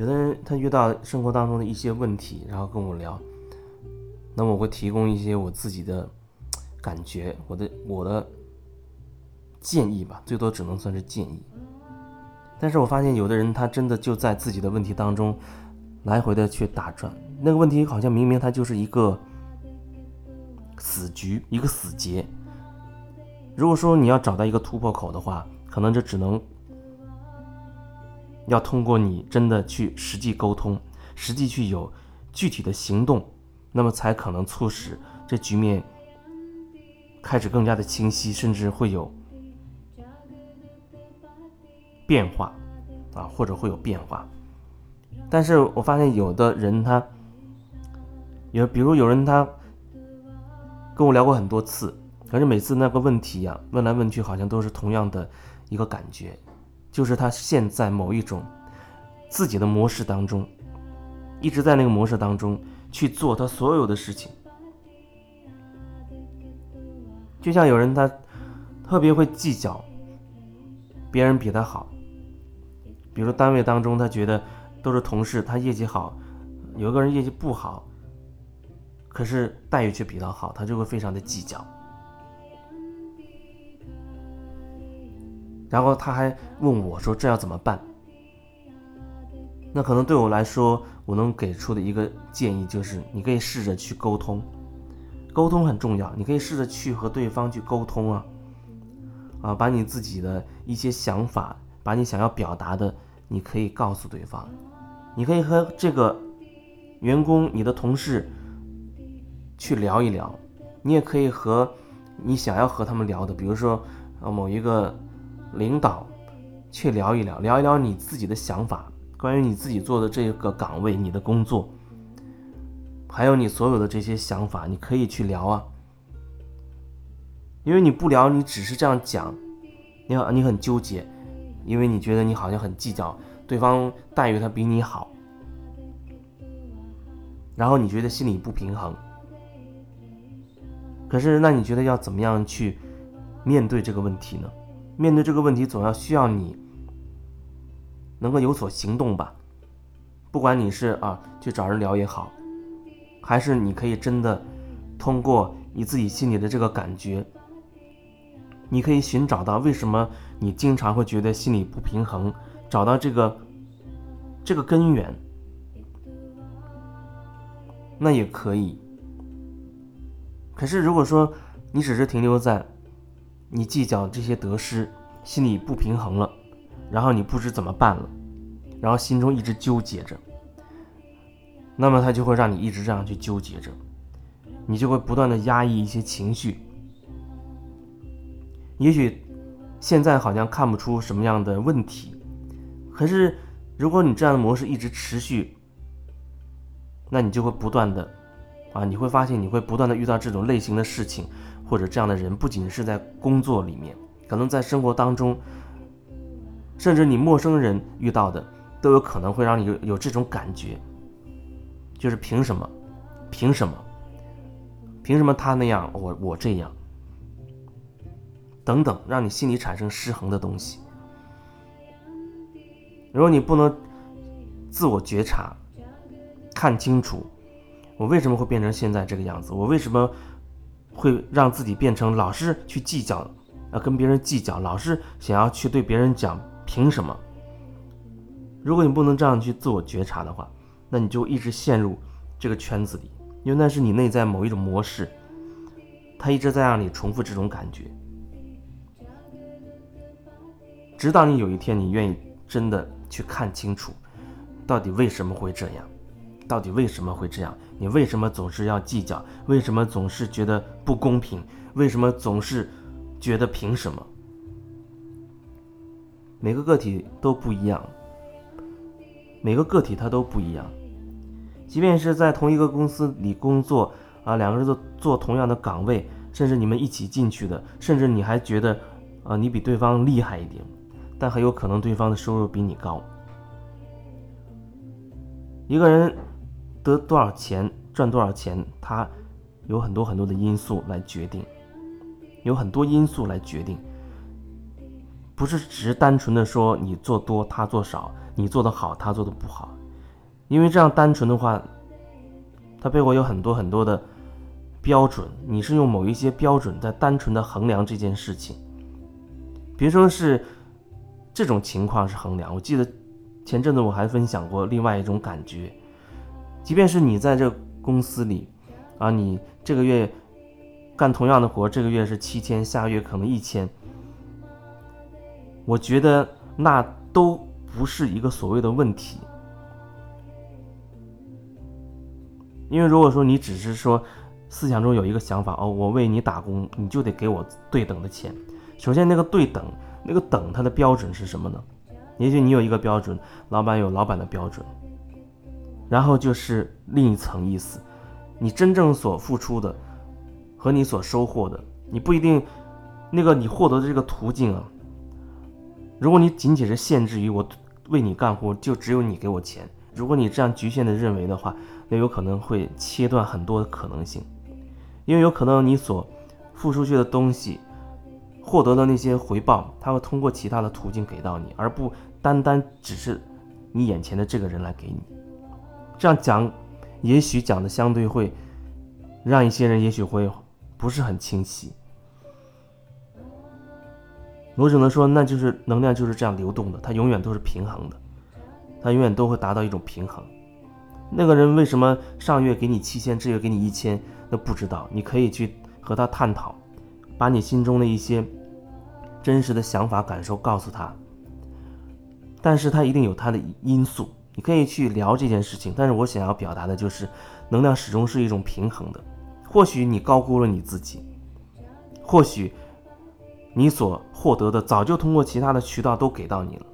有的人他遇到生活当中的一些问题，然后跟我聊，那我会提供一些我自己的感觉，我的我的建议吧，最多只能算是建议。但是我发现有的人他真的就在自己的问题当中来回的去打转，那个问题好像明明他就是一个死局，一个死结。如果说你要找到一个突破口的话，可能就只能要通过你真的去实际沟通，实际去有具体的行动，那么才可能促使这局面开始更加的清晰，甚至会有。变化，啊，或者会有变化，但是我发现有的人他，有比如有人他跟我聊过很多次，可是每次那个问题呀问来问去，好像都是同样的一个感觉，就是他现在某一种自己的模式当中，一直在那个模式当中去做他所有的事情，就像有人他特别会计较别人比他好。比如说单位当中，他觉得都是同事，他业绩好，有个人业绩不好，可是待遇却比他好，他就会非常的计较。然后他还问我说：“这要怎么办？”那可能对我来说，我能给出的一个建议就是，你可以试着去沟通，沟通很重要，你可以试着去和对方去沟通啊，啊，把你自己的一些想法。把你想要表达的，你可以告诉对方，你可以和这个员工、你的同事去聊一聊，你也可以和你想要和他们聊的，比如说呃某一个领导去聊一聊，聊一聊你自己的想法，关于你自己做的这个岗位、你的工作，还有你所有的这些想法，你可以去聊啊，因为你不聊，你只是这样讲，你你很纠结。因为你觉得你好像很计较对方待遇他比你好，然后你觉得心里不平衡。可是那你觉得要怎么样去面对这个问题呢？面对这个问题总要需要你能够有所行动吧。不管你是啊去找人聊也好，还是你可以真的通过你自己心里的这个感觉。你可以寻找到为什么你经常会觉得心里不平衡，找到这个这个根源，那也可以。可是如果说你只是停留在你计较这些得失，心里不平衡了，然后你不知怎么办了，然后心中一直纠结着，那么它就会让你一直这样去纠结着，你就会不断的压抑一些情绪。也许现在好像看不出什么样的问题，可是如果你这样的模式一直持续，那你就会不断的啊，你会发现你会不断的遇到这种类型的事情或者这样的人，不仅是在工作里面，可能在生活当中，甚至你陌生人遇到的都有可能会让你有有这种感觉，就是凭什么？凭什么？凭什么他那样，我我这样？等等，让你心里产生失衡的东西。如果你不能自我觉察，看清楚我为什么会变成现在这个样子，我为什么会让自己变成老是去计较，啊，跟别人计较，老是想要去对别人讲凭什么？如果你不能这样去自我觉察的话，那你就一直陷入这个圈子里，因为那是你内在某一种模式，它一直在让你重复这种感觉。直到你有一天，你愿意真的去看清楚，到底为什么会这样？到底为什么会这样？你为什么总是要计较？为什么总是觉得不公平？为什么总是觉得凭什么？每个个体都不一样，每个个体他都不一样。即便是在同一个公司里工作啊，两个人都做同样的岗位，甚至你们一起进去的，甚至你还觉得啊，你比对方厉害一点。但很有可能对方的收入比你高。一个人得多少钱、赚多少钱，它有很多很多的因素来决定，有很多因素来决定，不是只是单纯的说你做多他做少，你做的好他做的不好，因为这样单纯的话，它背后有很多很多的标准，你是用某一些标准在单纯的衡量这件事情。别说是这种情况是衡量，我记得前阵子我还分享过另外一种感觉，即便是你在这公司里，啊，你这个月干同样的活，这个月是七千，下个月可能一千，我觉得那都不是一个所谓的问题，因为如果说你只是说思想中有一个想法，哦，我为你打工，你就得给我对等的钱。首先，那个对等，那个等，它的标准是什么呢？也许你有一个标准，老板有老板的标准，然后就是另一层意思，你真正所付出的和你所收获的，你不一定那个你获得的这个途径啊。如果你仅仅是限制于我为你干活，就只有你给我钱，如果你这样局限的认为的话，那有可能会切断很多的可能性，因为有可能你所付出去的东西。获得的那些回报，他会通过其他的途径给到你，而不单单只是你眼前的这个人来给你。这样讲，也许讲的相对会让一些人也许会不是很清晰。我只能说，那就是能量就是这样流动的，它永远都是平衡的，它永远都会达到一种平衡。那个人为什么上月给你七千，这月给你一千，那不知道，你可以去和他探讨，把你心中的一些。真实的想法、感受告诉他，但是他一定有他的因素。你可以去聊这件事情，但是我想要表达的就是，能量始终是一种平衡的。或许你高估了你自己，或许你所获得的早就通过其他的渠道都给到你了，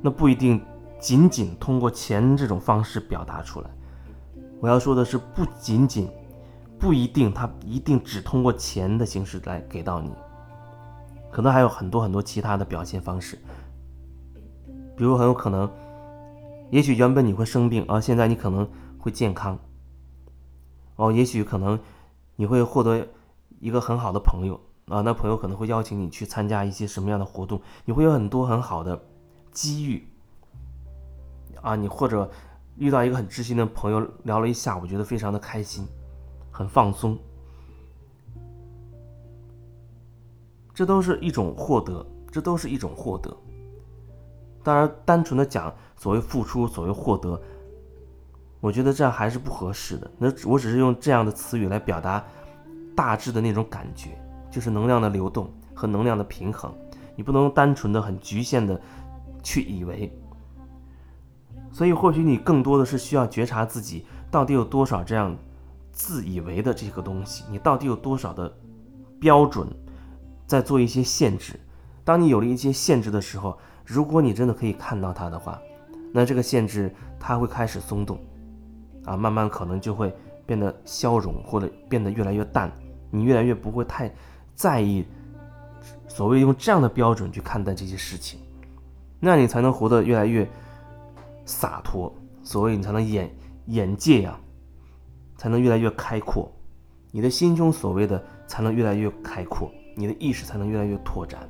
那不一定仅仅通过钱这种方式表达出来。我要说的是，不仅仅，不一定，他一定只通过钱的形式来给到你。可能还有很多很多其他的表现方式，比如很有可能，也许原本你会生病，而现在你可能会健康。哦，也许可能你会获得一个很好的朋友啊，那朋友可能会邀请你去参加一些什么样的活动，你会有很多很好的机遇。啊，你或者遇到一个很知心的朋友，聊了一下午，觉得非常的开心，很放松。这都是一种获得，这都是一种获得。当然，单纯的讲所谓付出、所谓获得，我觉得这样还是不合适的。那我只是用这样的词语来表达大致的那种感觉，就是能量的流动和能量的平衡。你不能单纯的、很局限的去以为。所以，或许你更多的是需要觉察自己到底有多少这样自以为的这个东西，你到底有多少的标准。在做一些限制，当你有了一些限制的时候，如果你真的可以看到它的话，那这个限制它会开始松动，啊，慢慢可能就会变得消融或者变得越来越淡，你越来越不会太在意所谓用这样的标准去看待这些事情，那你才能活得越来越洒脱，所谓你才能眼眼界呀，才能越来越开阔，你的心中所谓的才能越来越开阔。你的意识才能越来越拓展。